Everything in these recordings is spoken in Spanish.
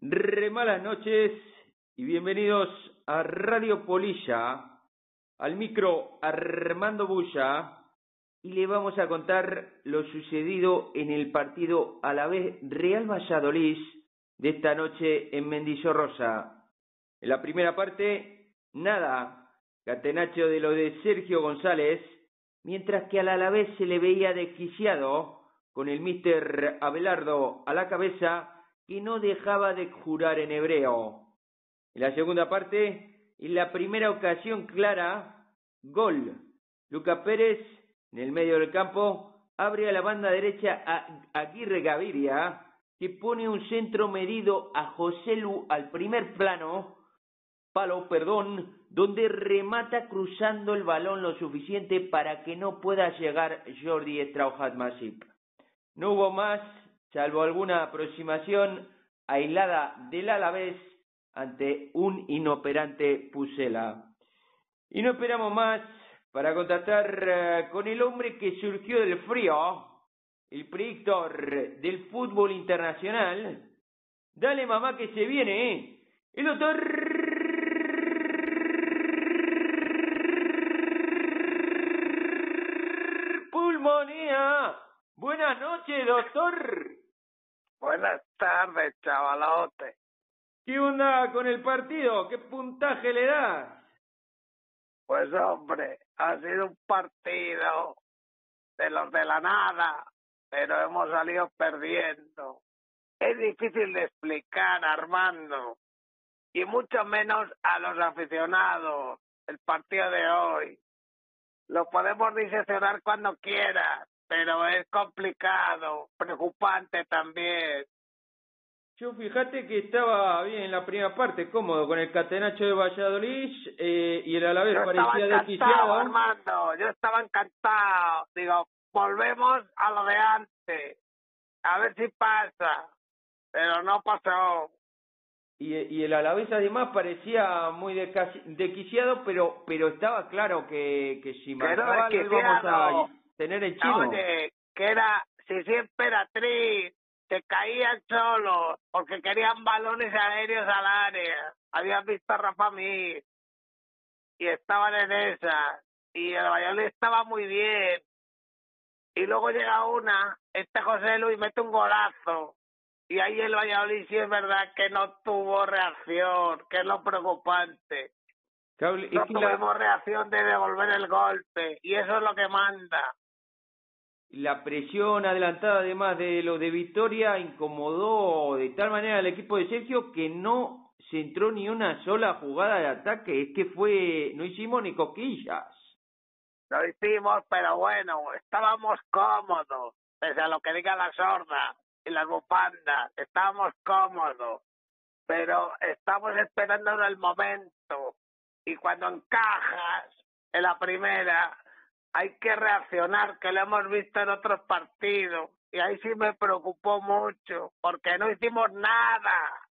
re malas noches y bienvenidos a Radio Polilla, al micro Armando Bulla, y le vamos a contar lo sucedido en el partido a la vez Real Valladolid de esta noche en Mendizorrosa. En la primera parte, nada, catenacho de lo de Sergio González, mientras que al Alavés se le veía desquiciado con el mister Abelardo a la cabeza que no dejaba de jurar en hebreo. En la segunda parte, en la primera ocasión clara, gol. Luca Pérez, en el medio del campo, abre a la banda derecha a Aguirre Gaviria, que pone un centro medido a José Lu al primer plano, palo, perdón, donde remata cruzando el balón lo suficiente para que no pueda llegar Jordi Strauchat Masip. No hubo más salvo alguna aproximación aislada del Alavés ante un inoperante Pusela. Y no esperamos más para contactar eh, con el hombre que surgió del frío, el predictor del fútbol internacional. Dale mamá que se viene, ¿eh? El doctor Pulmonía. Buenas noches, doctor. Buenas tardes, chavalote. ¿Qué onda con el partido? ¿Qué puntaje le das? Pues hombre, ha sido un partido de los de la nada, pero hemos salido perdiendo. Es difícil de explicar, Armando, y mucho menos a los aficionados, el partido de hoy. Lo podemos diseccionar cuando quieras, pero es complicado, preocupante también. Yo fíjate que estaba bien en la primera parte, cómodo con el catenacho de Valladolid eh, y el Alavés yo parecía desquiciado. Armando, yo estaba encantado. Digo, volvemos a lo de antes, a ver si pasa, pero no pasó. Y, y el Alavés además parecía muy desquiciado, pero pero estaba claro que, que si marcaba lo íbamos a tener chino. Oye, que era, si siempre era tri, se caían solos porque querían balones aéreos al área. Habían visto a Rafa Mir y estaban en esa. Y el Valladolid estaba muy bien. Y luego llega una, este José Luis mete un golazo. Y ahí el Valladolid sí es verdad que no tuvo reacción, que es lo preocupante. No tuvimos reacción de devolver el golpe. Y eso es lo que manda. La presión adelantada además de lo de Victoria incomodó de tal manera al equipo de Sergio que no se entró ni una sola jugada de ataque. Es que fue, no hicimos ni coquillas. Lo hicimos, pero bueno, estábamos cómodos, pese a lo que diga la sorda y las bufandas, estábamos cómodos, pero estamos esperando el momento. Y cuando encajas en la primera, hay que reaccionar, que lo hemos visto en otros partidos. Y ahí sí me preocupó mucho, porque no hicimos nada.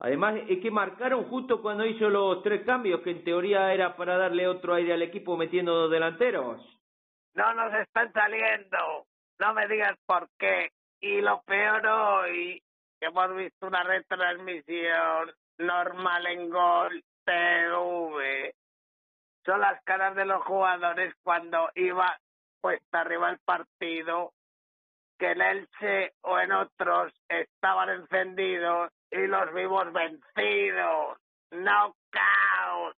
Además, es que marcaron justo cuando hizo los tres cambios, que en teoría era para darle otro aire al equipo metiendo dos delanteros. No nos están saliendo. No me digas por qué. Y lo peor hoy, que hemos visto una retransmisión normal en Gol TV. Son las caras de los jugadores cuando iba puesta arriba el partido, que en Elche o en otros estaban encendidos y los vimos vencidos. Knockout.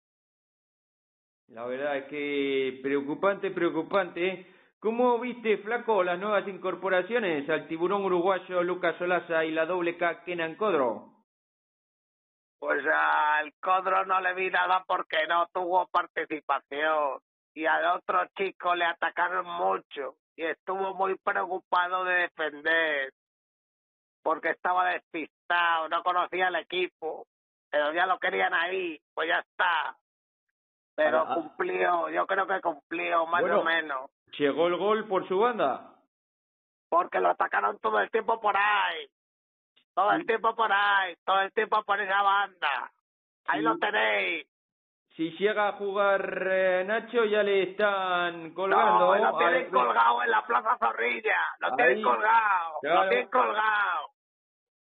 La verdad es que preocupante, preocupante. ¿eh? ¿Cómo viste, Flaco, las nuevas incorporaciones al tiburón uruguayo Lucas Solaza y la doble K Kenan Codro? Pues al Codro no le vi nada porque no tuvo participación. Y al otro chico le atacaron mucho y estuvo muy preocupado de defender porque estaba despistado, no conocía el equipo, pero ya lo querían ahí, pues ya está. Pero Ah, cumplió, yo creo que cumplió más Bueno. o menos, ¿Llegó el gol por su banda? porque lo atacaron todo el tiempo por ahí, todo el tiempo por ahí, todo el tiempo por esa banda. Ahí Sí. lo tenéis. Si llega a jugar eh, Nacho, ya le están colgando. No, lo tienen colgado en la Plaza Zorrilla. Lo tienen Ahí. colgado. Claro. Lo tienen colgado.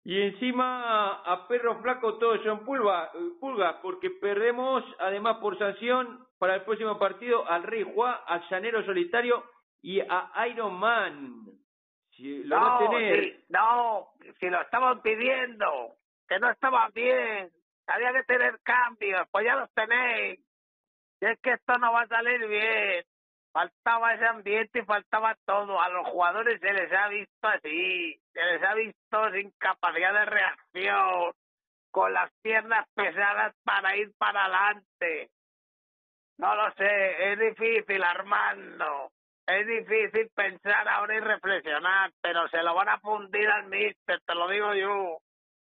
Y encima a perro flaco todos son pulga, pulgas, porque perdemos además por sanción para el próximo partido al Rey Juan, al Llanero Solitario y a Iron Man. Si lo no, tener... no, si lo estaban pidiendo, que no estaba bien, había que tener cambios, pues ya los tenéis. Y es que esto no va a salir bien. Faltaba ese ambiente y faltaba todo. A los jugadores se les ha visto así, se les ha visto sin capacidad de reacción, con las piernas pesadas para ir para adelante. No lo sé, es difícil, Armando. Es difícil pensar ahora y reflexionar, pero se lo van a fundir al mister, te lo digo yo.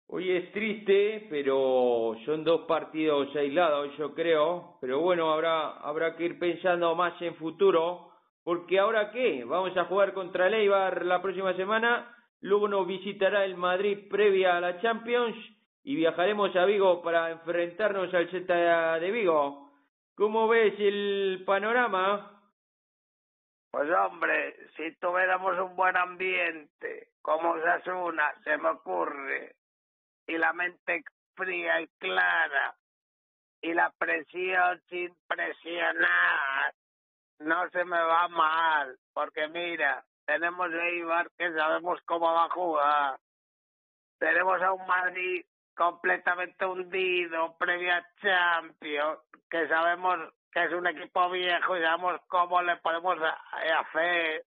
Hoy es triste, pero son dos partidos aislados, yo creo. Pero bueno, habrá, habrá que ir pensando más en futuro. Porque ahora qué? Vamos a jugar contra el la próxima semana. Luego nos visitará el Madrid previa a la Champions. Y viajaremos a Vigo para enfrentarnos al Z de Vigo. ¿Cómo ves el panorama? Pues hombre, si tuviéramos un buen ambiente, como una, se me ocurre, y la mente fría y clara y la presión sin presionar, no se me va mal, porque mira, tenemos a Ibar que sabemos cómo va a jugar, tenemos a un Madrid completamente hundido, previa Champions, que sabemos que es un equipo viejo y sabemos cómo le podemos hacer.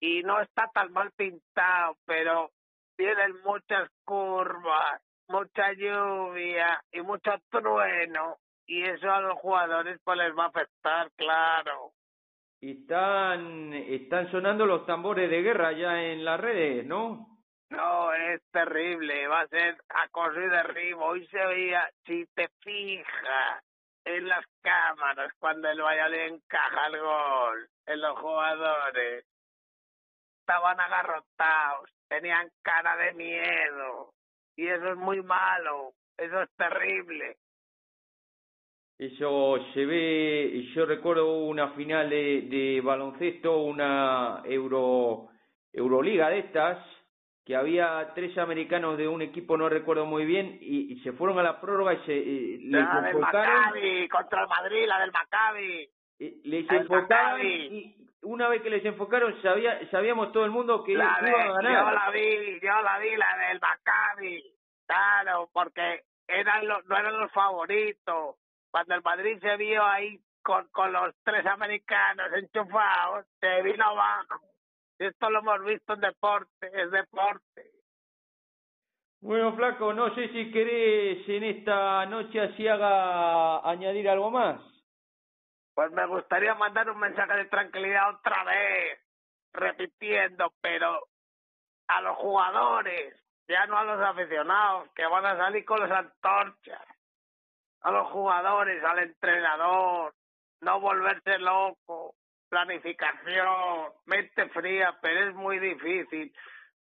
Y no está tan mal pintado, pero tienen muchas curvas, mucha lluvia y mucho trueno y eso a los jugadores pues les va a afectar, claro. Están, están sonando los tambores de guerra ya en las redes, ¿no? No, es terrible, va a ser acoso y derribo. Hoy se veía, si te fijas en las cámaras cuando el Valladolid encaja el gol, en los jugadores, estaban agarrotados, tenían cara de miedo y eso es muy malo, eso es terrible. Eso se ve, yo recuerdo una final de, de baloncesto, una Euro Euroliga de estas, que había tres americanos de un equipo, no recuerdo muy bien, y, se fueron a la prórroga y se eh, la del Maccabi, contra el Madrid, la del Maccabi. Les enfocaron y, una vez que les enfocaron, sabía, sabíamos todo el mundo que la iban a ganar. Yo la vi, yo la vi, la del Maccabi. Claro, porque eran los, no eran los favoritos. Cuando el Madrid se vio ahí con, con los tres americanos enchufados, se vino abajo. Esto lo hemos visto en deporte, es deporte. Bueno, Flaco, no sé si querés en esta noche así haga añadir algo más. Pues me gustaría mandar un mensaje de tranquilidad otra vez, repitiendo, pero a los jugadores, ya no a los aficionados, que van a salir con las antorchas. A los jugadores, al entrenador, no volverse loco, planificación, mente fría, pero es muy difícil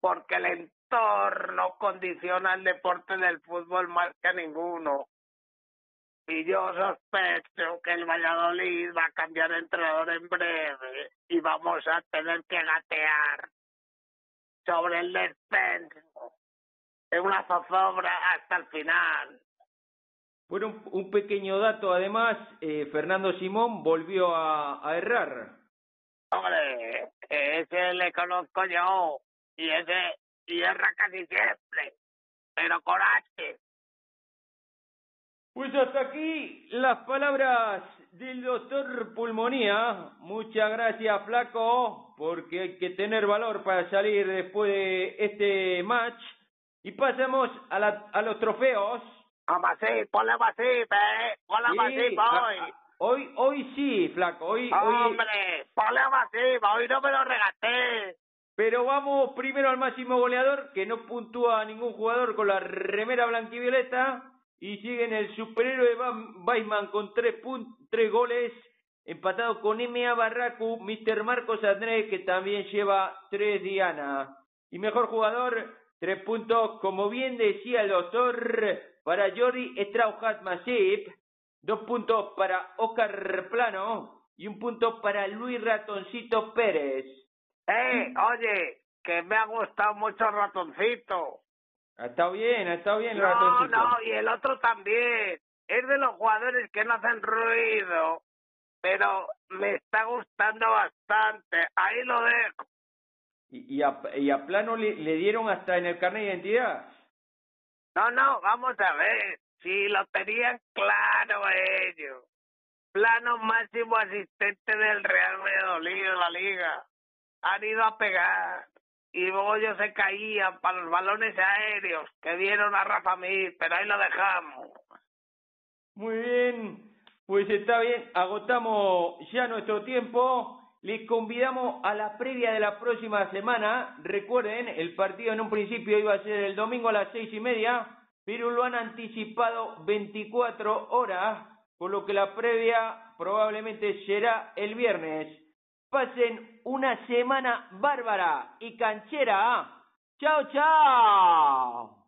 porque el entorno condiciona el deporte del fútbol más que ninguno. Y yo sospecho que el Valladolid va a cambiar de entrenador en breve y vamos a tener que gatear sobre el descenso en una zozobra hasta el final. Bueno, un, pequeño dato además, eh, Fernando Simón volvió a, a errar. Hombre, ese le conozco yo y ese y erra casi siempre, pero coraje. Pues hasta aquí las palabras del doctor Pulmonía. Muchas gracias, Flaco, porque hay que tener valor para salir después de este match. Y pasamos a, la, a los trofeos. Vamos así, ponle así, eh. Ponle sí, hoy. Hoy, hoy sí, Flaco. Hoy, Hombre, ponle así, hoy no me lo regaté. Pero vamos primero al máximo goleador, que no puntúa ningún jugador con la remera blanquivioleta y sigue en el superhéroe Weisman con tres, tres goles, empatado con M.A. Barracu, Mr. Marcos Andrés, que también lleva tres Diana. Y mejor jugador, tres puntos, como bien decía el doctor, para Jordi Strauchat Masip, dos puntos para Oscar Plano y un punto para Luis Ratoncito Pérez. Eh, oye, que me ha gustado mucho Ratoncito. Ha estado bien, ha estado bien el No, ratoncito. no, y el otro también. Es de los jugadores que no hacen ruido, pero me está gustando bastante. Ahí lo dejo. Y, y, a, y a Plano le, le dieron hasta en el carnet de identidad. No, no, vamos a ver. Si lo tenían claro ellos. Plano máximo asistente del Real Valladolid de la liga. Han ido a pegar. Y luego ellos se caían para los balones aéreos que dieron a Rafa Mir, pero ahí lo dejamos. Muy bien, pues está bien, agotamos ya nuestro tiempo. Les convidamos a la previa de la próxima semana. Recuerden, el partido en un principio iba a ser el domingo a las seis y media, pero lo han anticipado 24 horas, por lo que la previa probablemente será el viernes. Pasen una semana bárbara y canchera. ¡Chao, chao!